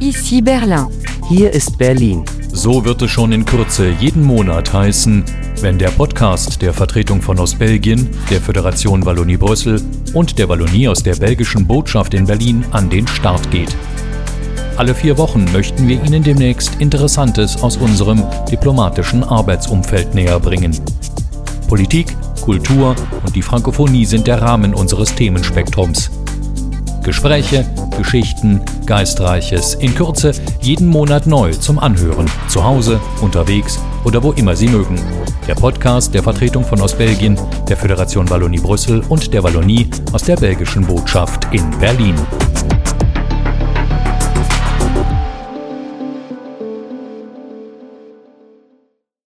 Ici Berlin. Hier ist Berlin. So wird es schon in Kürze jeden Monat heißen, wenn der Podcast der Vertretung von Ostbelgien, der Föderation Wallonie-Brüssel und der Wallonie aus der belgischen Botschaft in Berlin an den Start geht. Alle vier Wochen möchten wir Ihnen demnächst Interessantes aus unserem diplomatischen Arbeitsumfeld näher bringen. Politik, Kultur und die Frankophonie sind der Rahmen unseres Themenspektrums. Gespräche, Geschichten, Geistreiches, in Kürze jeden Monat neu zum Anhören, zu Hause, unterwegs oder wo immer Sie mögen. Der Podcast der Vertretung von Ostbelgien, der Föderation Wallonie Brüssel und der Wallonie aus der belgischen Botschaft in Berlin.